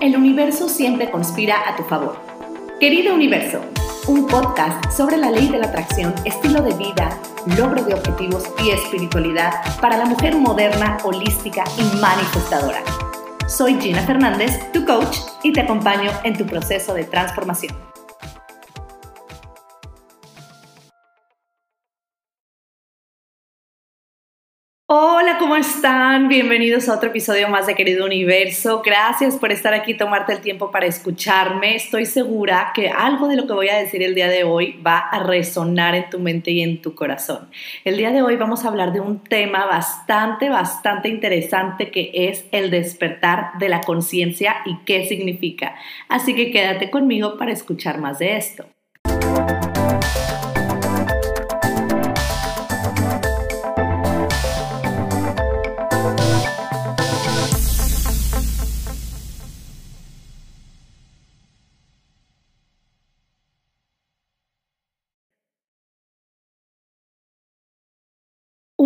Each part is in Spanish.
El universo siempre conspira a tu favor. Querido universo, un podcast sobre la ley de la atracción, estilo de vida, logro de objetivos y espiritualidad para la mujer moderna, holística y manifestadora. Soy Gina Fernández, tu coach, y te acompaño en tu proceso de transformación. Hola, ¿cómo están? Bienvenidos a otro episodio más de Querido Universo. Gracias por estar aquí, tomarte el tiempo para escucharme. Estoy segura que algo de lo que voy a decir el día de hoy va a resonar en tu mente y en tu corazón. El día de hoy vamos a hablar de un tema bastante, bastante interesante que es el despertar de la conciencia y qué significa. Así que quédate conmigo para escuchar más de esto.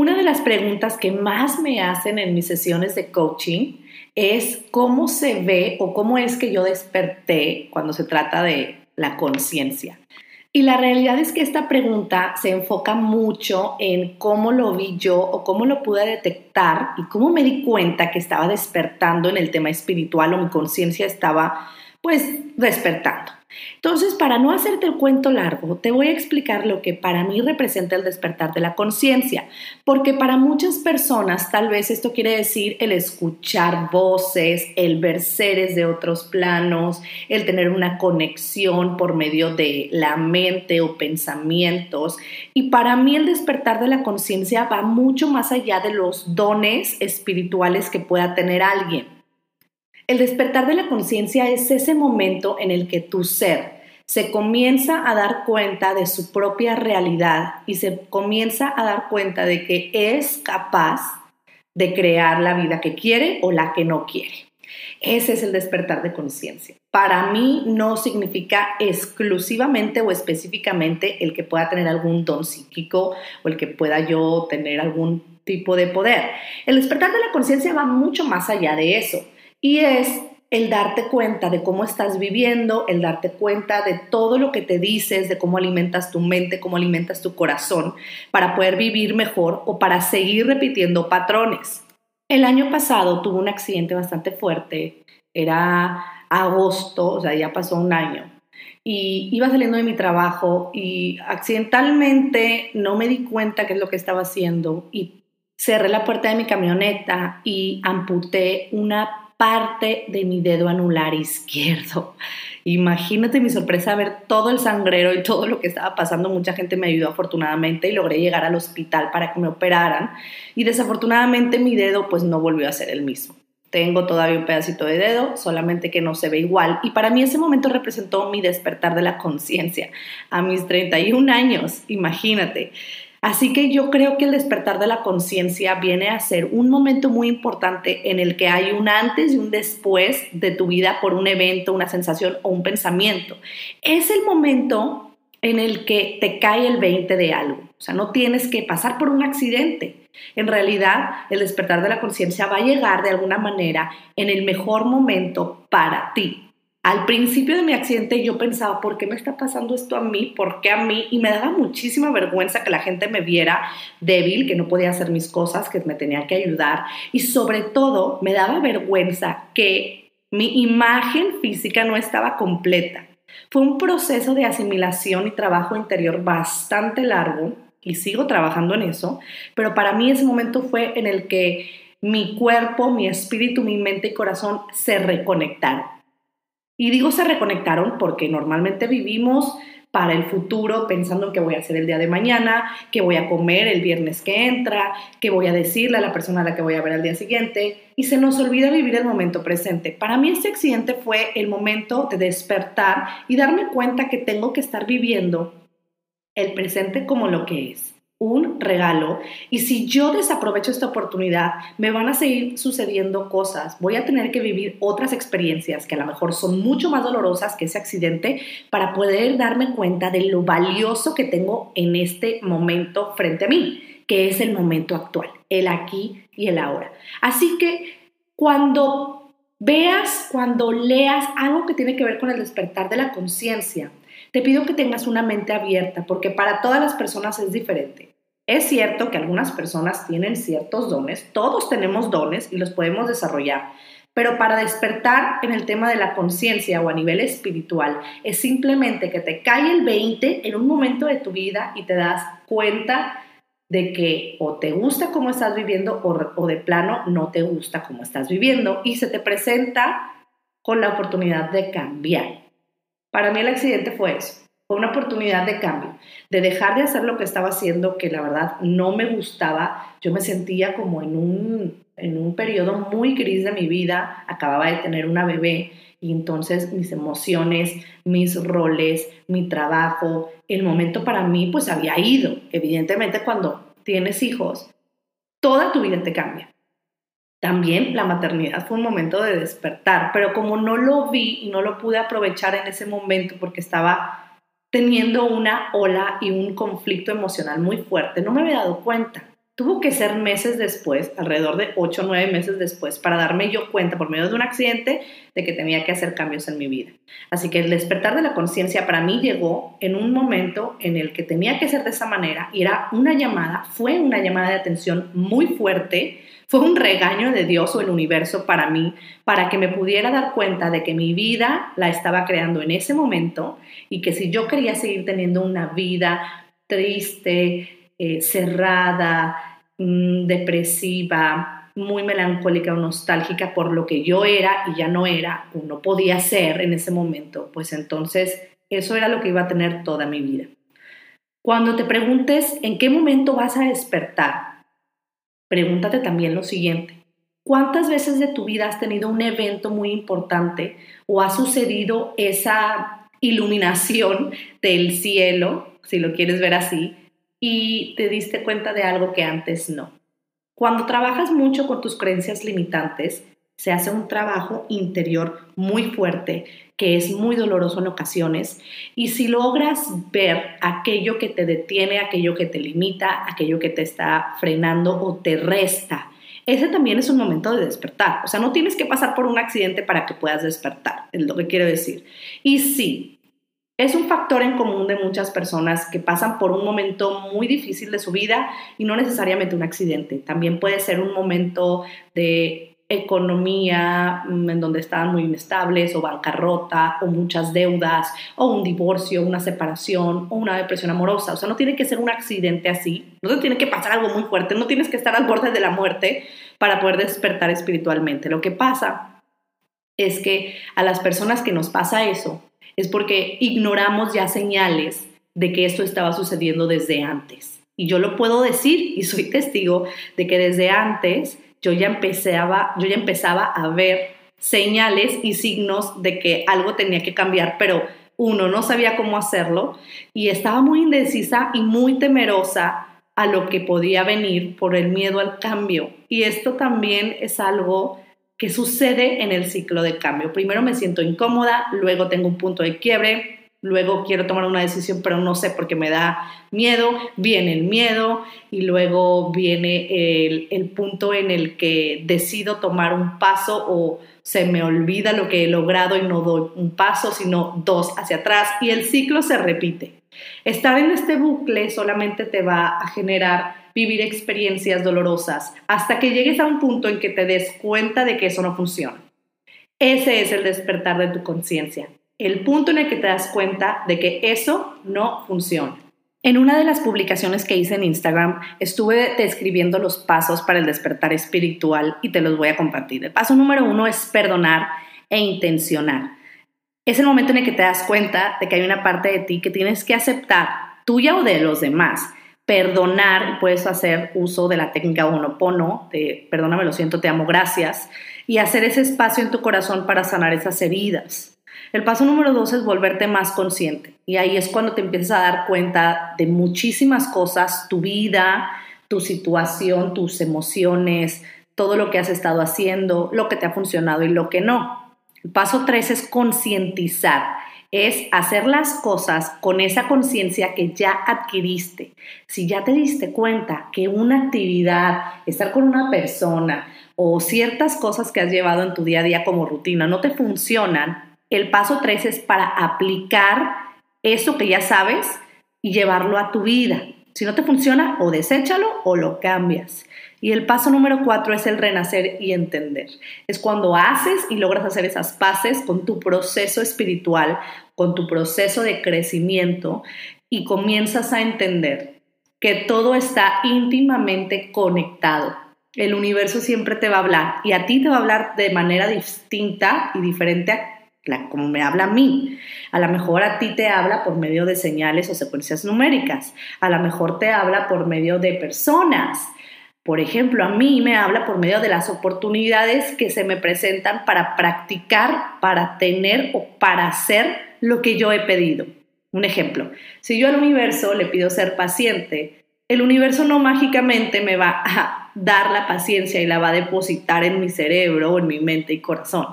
Una de las preguntas que más me hacen en mis sesiones de coaching es cómo se ve o cómo es que yo desperté cuando se trata de la conciencia. Y la realidad es que esta pregunta se enfoca mucho en cómo lo vi yo o cómo lo pude detectar y cómo me di cuenta que estaba despertando en el tema espiritual o mi conciencia estaba pues despertando. Entonces, para no hacerte el cuento largo, te voy a explicar lo que para mí representa el despertar de la conciencia, porque para muchas personas tal vez esto quiere decir el escuchar voces, el ver seres de otros planos, el tener una conexión por medio de la mente o pensamientos. Y para mí el despertar de la conciencia va mucho más allá de los dones espirituales que pueda tener alguien. El despertar de la conciencia es ese momento en el que tu ser se comienza a dar cuenta de su propia realidad y se comienza a dar cuenta de que es capaz de crear la vida que quiere o la que no quiere. Ese es el despertar de conciencia. Para mí no significa exclusivamente o específicamente el que pueda tener algún don psíquico o el que pueda yo tener algún tipo de poder. El despertar de la conciencia va mucho más allá de eso y es el darte cuenta de cómo estás viviendo, el darte cuenta de todo lo que te dices, de cómo alimentas tu mente, cómo alimentas tu corazón, para poder vivir mejor o para seguir repitiendo patrones. El año pasado tuve un accidente bastante fuerte, era agosto, o sea, ya pasó un año, y iba saliendo de mi trabajo y accidentalmente no me di cuenta qué es lo que estaba haciendo y cerré la puerta de mi camioneta y amputé una parte de mi dedo anular izquierdo. Imagínate mi sorpresa ver todo el sangrero y todo lo que estaba pasando. Mucha gente me ayudó afortunadamente y logré llegar al hospital para que me operaran. Y desafortunadamente mi dedo pues no volvió a ser el mismo. Tengo todavía un pedacito de dedo, solamente que no se ve igual. Y para mí ese momento representó mi despertar de la conciencia. A mis 31 años, imagínate. Así que yo creo que el despertar de la conciencia viene a ser un momento muy importante en el que hay un antes y un después de tu vida por un evento, una sensación o un pensamiento. Es el momento en el que te cae el 20 de algo. O sea, no tienes que pasar por un accidente. En realidad, el despertar de la conciencia va a llegar de alguna manera en el mejor momento para ti. Al principio de mi accidente yo pensaba, ¿por qué me está pasando esto a mí? ¿Por qué a mí? Y me daba muchísima vergüenza que la gente me viera débil, que no podía hacer mis cosas, que me tenía que ayudar. Y sobre todo me daba vergüenza que mi imagen física no estaba completa. Fue un proceso de asimilación y trabajo interior bastante largo y sigo trabajando en eso, pero para mí ese momento fue en el que mi cuerpo, mi espíritu, mi mente y corazón se reconectaron y digo se reconectaron porque normalmente vivimos para el futuro pensando en qué voy a hacer el día de mañana, qué voy a comer el viernes que entra, qué voy a decirle a la persona a la que voy a ver al día siguiente y se nos olvida vivir el momento presente. Para mí este accidente fue el momento de despertar y darme cuenta que tengo que estar viviendo el presente como lo que es un regalo y si yo desaprovecho esta oportunidad, me van a seguir sucediendo cosas, voy a tener que vivir otras experiencias que a lo mejor son mucho más dolorosas que ese accidente para poder darme cuenta de lo valioso que tengo en este momento frente a mí, que es el momento actual, el aquí y el ahora. Así que cuando veas, cuando leas algo que tiene que ver con el despertar de la conciencia, te pido que tengas una mente abierta porque para todas las personas es diferente. Es cierto que algunas personas tienen ciertos dones, todos tenemos dones y los podemos desarrollar, pero para despertar en el tema de la conciencia o a nivel espiritual es simplemente que te cae el 20 en un momento de tu vida y te das cuenta de que o te gusta cómo estás viviendo o, de plano no te gusta cómo estás viviendo y se te presenta con la oportunidad de cambiar. Para mí el accidente fue eso, fue una oportunidad de cambio, de dejar de hacer lo que estaba haciendo, que la verdad no me gustaba. Yo me sentía como en un, en un periodo muy gris de mi vida, acababa de tener una bebé y entonces mis emociones, mis roles, mi trabajo, el momento para mí pues había ido. Evidentemente cuando tienes hijos, toda tu vida te cambia. También la maternidad fue un momento de despertar, pero como no lo vi y no lo pude aprovechar en ese momento porque estaba teniendo una ola y un conflicto emocional muy fuerte, no me había dado cuenta. Tuvo que ser meses después, alrededor de 8 o 9 meses después, para darme yo cuenta por medio de un accidente de que tenía que hacer cambios en mi vida. Así que el despertar de la conciencia para mí llegó en un momento en el que tenía que ser de esa manera y era una llamada, fue una llamada de atención muy fuerte, fue un regaño de Dios o el universo para mí, para que me pudiera dar cuenta de que mi vida la estaba creando en ese momento y que si yo quería seguir teniendo una vida triste, eh, cerrada, mm, depresiva, muy melancólica o nostálgica por lo que yo era y ya no era o no podía ser en ese momento, pues entonces eso era lo que iba a tener toda mi vida. Cuando te preguntes en qué momento vas a despertar, pregúntate también lo siguiente. ¿Cuántas veces de tu vida has tenido un evento muy importante o ha sucedido esa iluminación del cielo, si lo quieres ver así, y te diste cuenta de algo que antes no. Cuando trabajas mucho con tus creencias limitantes, se hace un trabajo interior muy fuerte que es muy doloroso en ocasiones y si logras ver aquello que te detiene, aquello que te limita, aquello que te está frenando o te resta, ese también es un momento de despertar. O sea, no tienes que pasar por un accidente para que puedas despertar, es lo que quiero decir. Y sí, es un factor en común de muchas personas que pasan por un momento muy difícil de su vida y no necesariamente un accidente. También puede ser un momento de economía mm, en donde estaban muy inestables o bancarrota o muchas deudas o un divorcio, una separación o una depresión amorosa. O sea, no tiene que ser un accidente así, no tiene que pasar algo muy fuerte, no tienes que estar al borde de la muerte para poder despertar espiritualmente. Lo que pasa es que a las personas que nos pasa eso, es porque ignoramos ya señales de que esto estaba sucediendo desde antes. Y yo lo puedo decir y soy testigo de que desde antes yo ya empezaba, yo ya empezaba a ver señales y signos de que algo tenía que cambiar, pero uno no sabía cómo hacerlo y estaba muy indecisa y muy temerosa a lo que podía venir por el miedo al cambio. Y esto también es algo ¿Qué sucede en el ciclo de cambio. Primero me siento incómoda, luego tengo un punto de quiebre, luego quiero tomar una decisión, pero no sé por qué me da miedo, viene el miedo y luego viene el, punto en el que decido tomar un paso o se me olvida lo que he logrado y no doy un paso, sino dos hacia atrás y el ciclo se repite. Estar en este bucle solamente te va a generar vivir experiencias dolorosas hasta que llegues a un punto en que te des cuenta de que eso no funciona. Ese es el despertar de tu conciencia, el punto en el que te das cuenta de que eso no funciona. En una de las publicaciones que hice en Instagram estuve describiendo los pasos para el despertar espiritual y te los voy a compartir. El paso número uno es perdonar e intencionar. Es el momento en el que te das cuenta de que hay una parte de ti que tienes que aceptar, tuya o de los demás, perdonar, puedes hacer uso de la técnica Honopono, de perdóname, lo siento, te amo, gracias, y hacer ese espacio en tu corazón para sanar esas heridas. El paso número dos es volverte más consciente. Y ahí es cuando te empiezas a dar cuenta de muchísimas cosas, tu vida, tu situación, tus emociones, todo lo que has estado haciendo, lo que te ha funcionado y lo que no. El paso tres es concientizar es hacer las cosas con esa conciencia que ya adquiriste. Si ya te diste cuenta que una actividad, estar con una persona o ciertas cosas que has llevado en tu día a día como rutina no te funcionan, el paso 3 es para aplicar eso que ya sabes y llevarlo a tu vida. Si no te funciona, o deséchalo o lo cambias. Y el paso número cuatro es el renacer y entender. Es cuando haces y logras hacer esas paces con tu proceso espiritual, con tu proceso de crecimiento y comienzas a entender que todo está íntimamente conectado. El universo siempre te va a hablar y a ti te va a hablar de manera distinta y diferente a como me habla a mí. A lo mejor a ti te habla por medio de señales o secuencias numéricas. A lo mejor te habla por medio de personas. Por ejemplo, a mí me habla por medio de las oportunidades que se me presentan para practicar, para tener o para hacer lo que yo he pedido. Un ejemplo, si yo al universo le pido ser paciente, el universo no mágicamente me va a dar la paciencia y la va a depositar en mi cerebro, en mi mente y corazón.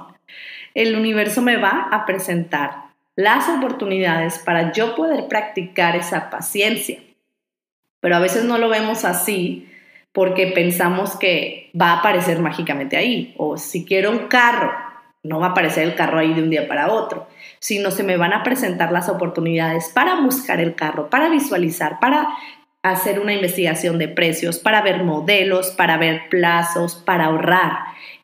El universo me va a presentar las oportunidades para yo poder practicar esa paciencia. Pero a veces no lo vemos así porque pensamos que va a aparecer mágicamente ahí. O si quiero un carro, no va a aparecer el carro ahí de un día para otro, sino se me van a presentar las oportunidades para buscar el carro, para visualizar, para hacer una investigación de precios, para ver modelos, para ver plazos, para ahorrar.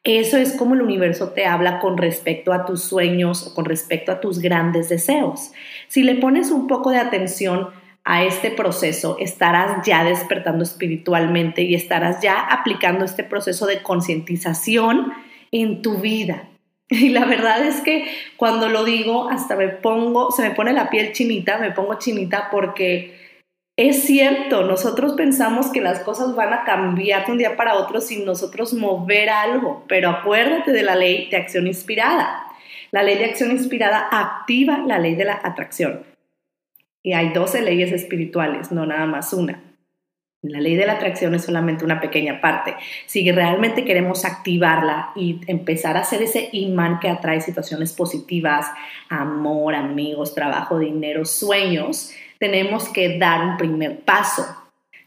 Eso es como el universo te habla con respecto a tus sueños o con respecto a tus grandes deseos. Si le pones un poco de atención a este proceso, estarás ya despertando espiritualmente y estarás ya aplicando este proceso de concientización en tu vida. Y la verdad es que cuando lo digo, hasta me pongo, se me pone la piel chinita, me pongo chinita porque es cierto, nosotros pensamos que las cosas van a cambiar de un día para otro sin nosotros mover algo, pero acuérdate de la ley de acción inspirada. La ley de acción inspirada activa la ley de la atracción. Y hay 12 leyes espirituales, no nada más una. La ley de la atracción es solamente una pequeña parte. Si realmente queremos activarla y empezar a hacer ese imán que atrae situaciones positivas, amor, amigos, trabajo, dinero, sueños, tenemos que dar un primer paso.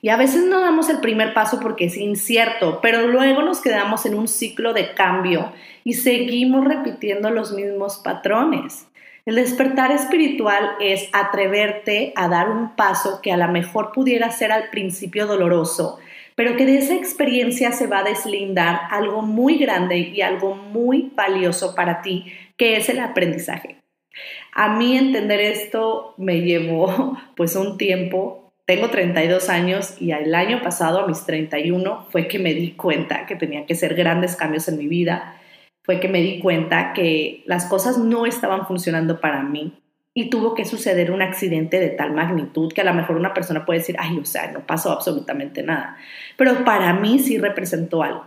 Y a veces no damos el primer paso porque es incierto, pero luego nos quedamos en un ciclo de cambio y seguimos repitiendo los mismos patrones. El despertar espiritual es atreverte a dar un paso que a lo mejor pudiera ser al principio doloroso, pero que de esa experiencia se va a deslindar algo muy grande y algo muy valioso para ti, que es el aprendizaje. A mí entender esto me llevó pues un tiempo. Tengo 32 años y el año pasado, a mis 31, fue que me di cuenta que tenía que hacer grandes cambios en mi vida fue que me di cuenta que las cosas no estaban funcionando para mí y tuvo que suceder un accidente de tal magnitud que a lo mejor una persona puede decir, ay, o sea, no pasó absolutamente nada. Pero para mí sí representó algo.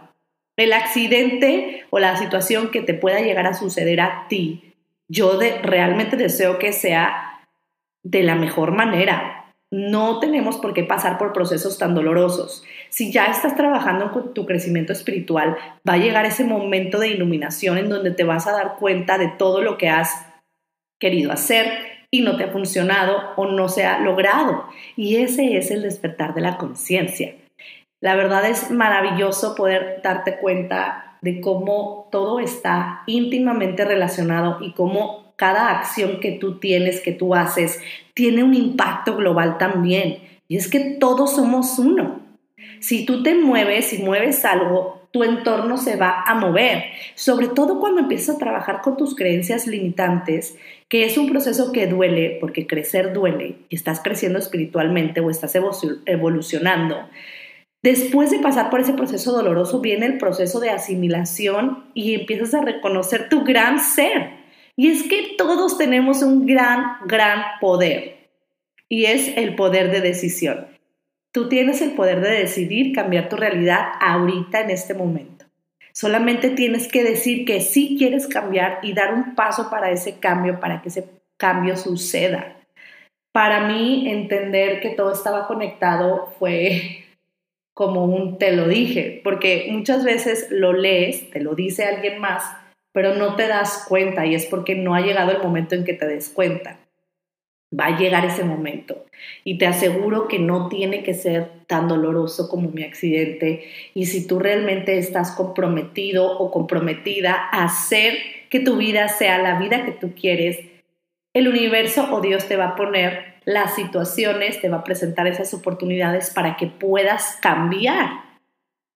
El accidente o la situación que te pueda llegar a suceder a ti, yo realmente deseo que sea de la mejor manera, no tenemos por qué pasar por procesos tan dolorosos. Si ya estás trabajando con tu crecimiento espiritual, va a llegar ese momento de iluminación en donde te vas a dar cuenta de todo lo que has querido hacer y no te ha funcionado o no se ha logrado. Y ese es el despertar de la conciencia. La verdad es maravilloso poder darte cuenta de cómo todo está íntimamente relacionado y cómo cada acción que tú tienes, que tú haces, tiene un impacto global también. Y es que todos somos uno. Si tú te mueves y mueves algo, tu entorno se va a mover, sobre todo cuando empiezas a trabajar con tus creencias limitantes, que es un proceso que duele, porque crecer duele, y estás creciendo espiritualmente o estás evolucionando. Después de pasar por ese proceso doloroso viene el proceso de asimilación y empiezas a reconocer tu gran ser. Y es que todos tenemos un gran, gran poder. Y es el poder de decisión. Tú tienes el poder de decidir cambiar tu realidad ahorita en este momento. Solamente tienes que decir que sí quieres cambiar y dar un paso para ese cambio, para que ese cambio suceda. Para mí, entender que todo estaba conectado fue como un te lo dije, porque muchas veces lo lees, te lo dice alguien más, pero no te das cuenta y es porque no ha llegado el momento en que te des cuenta. Va a llegar ese momento. Y te aseguro que no tiene que ser tan doloroso como mi accidente. Y si tú realmente estás comprometido o comprometida a hacer que tu vida sea la vida que tú quieres, el universo o Dios te va a poner las situaciones, te va a presentar esas oportunidades para que puedas cambiar,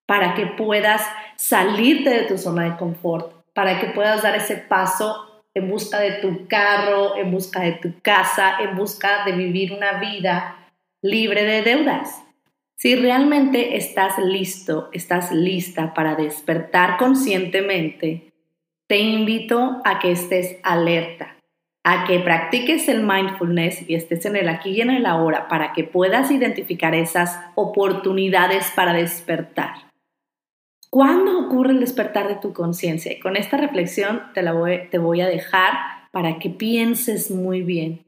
para que puedas salirte de tu zona de confort, para que puedas dar ese paso en busca de tu carro, en busca de tu casa, en busca de vivir una vida libre de deudas. Si realmente estás listo, estás lista para despertar conscientemente, te invito a que estés alerta, a que practiques el mindfulness y estés en el aquí y en el ahora para que puedas identificar esas oportunidades para despertar. ¿Cuándo ocurre el despertar de tu conciencia? Y con esta reflexión te, la voy, te voy a dejar para que pienses muy bien.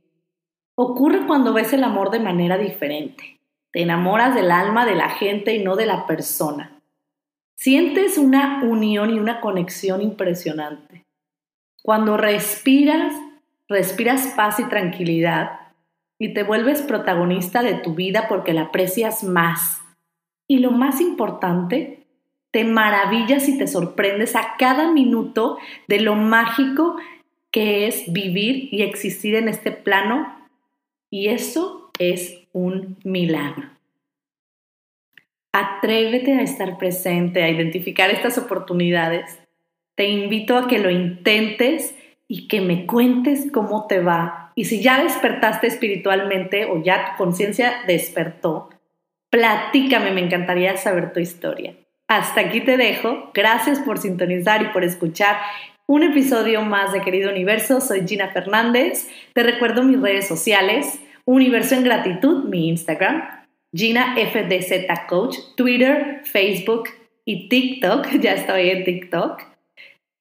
Ocurre cuando ves el amor de manera diferente. Te enamoras del alma de la gente y no de la persona. Sientes una unión y una conexión impresionante. Cuando respiras, respiras paz y tranquilidad y te vuelves protagonista de tu vida porque la aprecias más. Y lo más importante, te maravillas y te sorprendes a cada minuto de lo mágico que es vivir y existir en este plano. Y eso es un milagro. Atrévete a estar presente, a identificar estas oportunidades. Te invito a que lo intentes y que me cuentes cómo te va. Y si ya despertaste espiritualmente o ya tu conciencia despertó, platícame, me encantaría saber tu historia. Hasta aquí te dejo. Gracias por sintonizar y por escuchar un episodio más de Querido Universo. Soy Gina Fernández. Te recuerdo mis redes sociales. Universo en Gratitud, mi Instagram. Gina FDZ Coach, Twitter, Facebook y TikTok. Ya estoy en TikTok.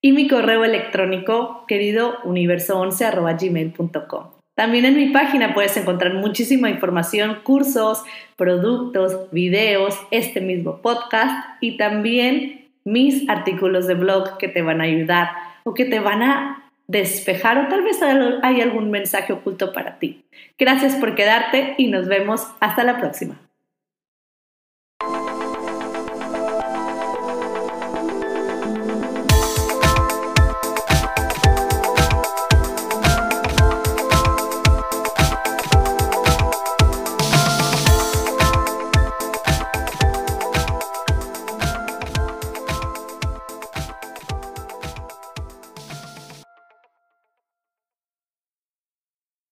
Y mi correo electrónico, querido universo11 también en mi página puedes encontrar muchísima información, cursos, productos, videos, este mismo podcast y también mis artículos de blog que te van a ayudar o que te van a despejar o tal vez hay algún mensaje oculto para ti. Gracias por quedarte y nos vemos hasta la próxima.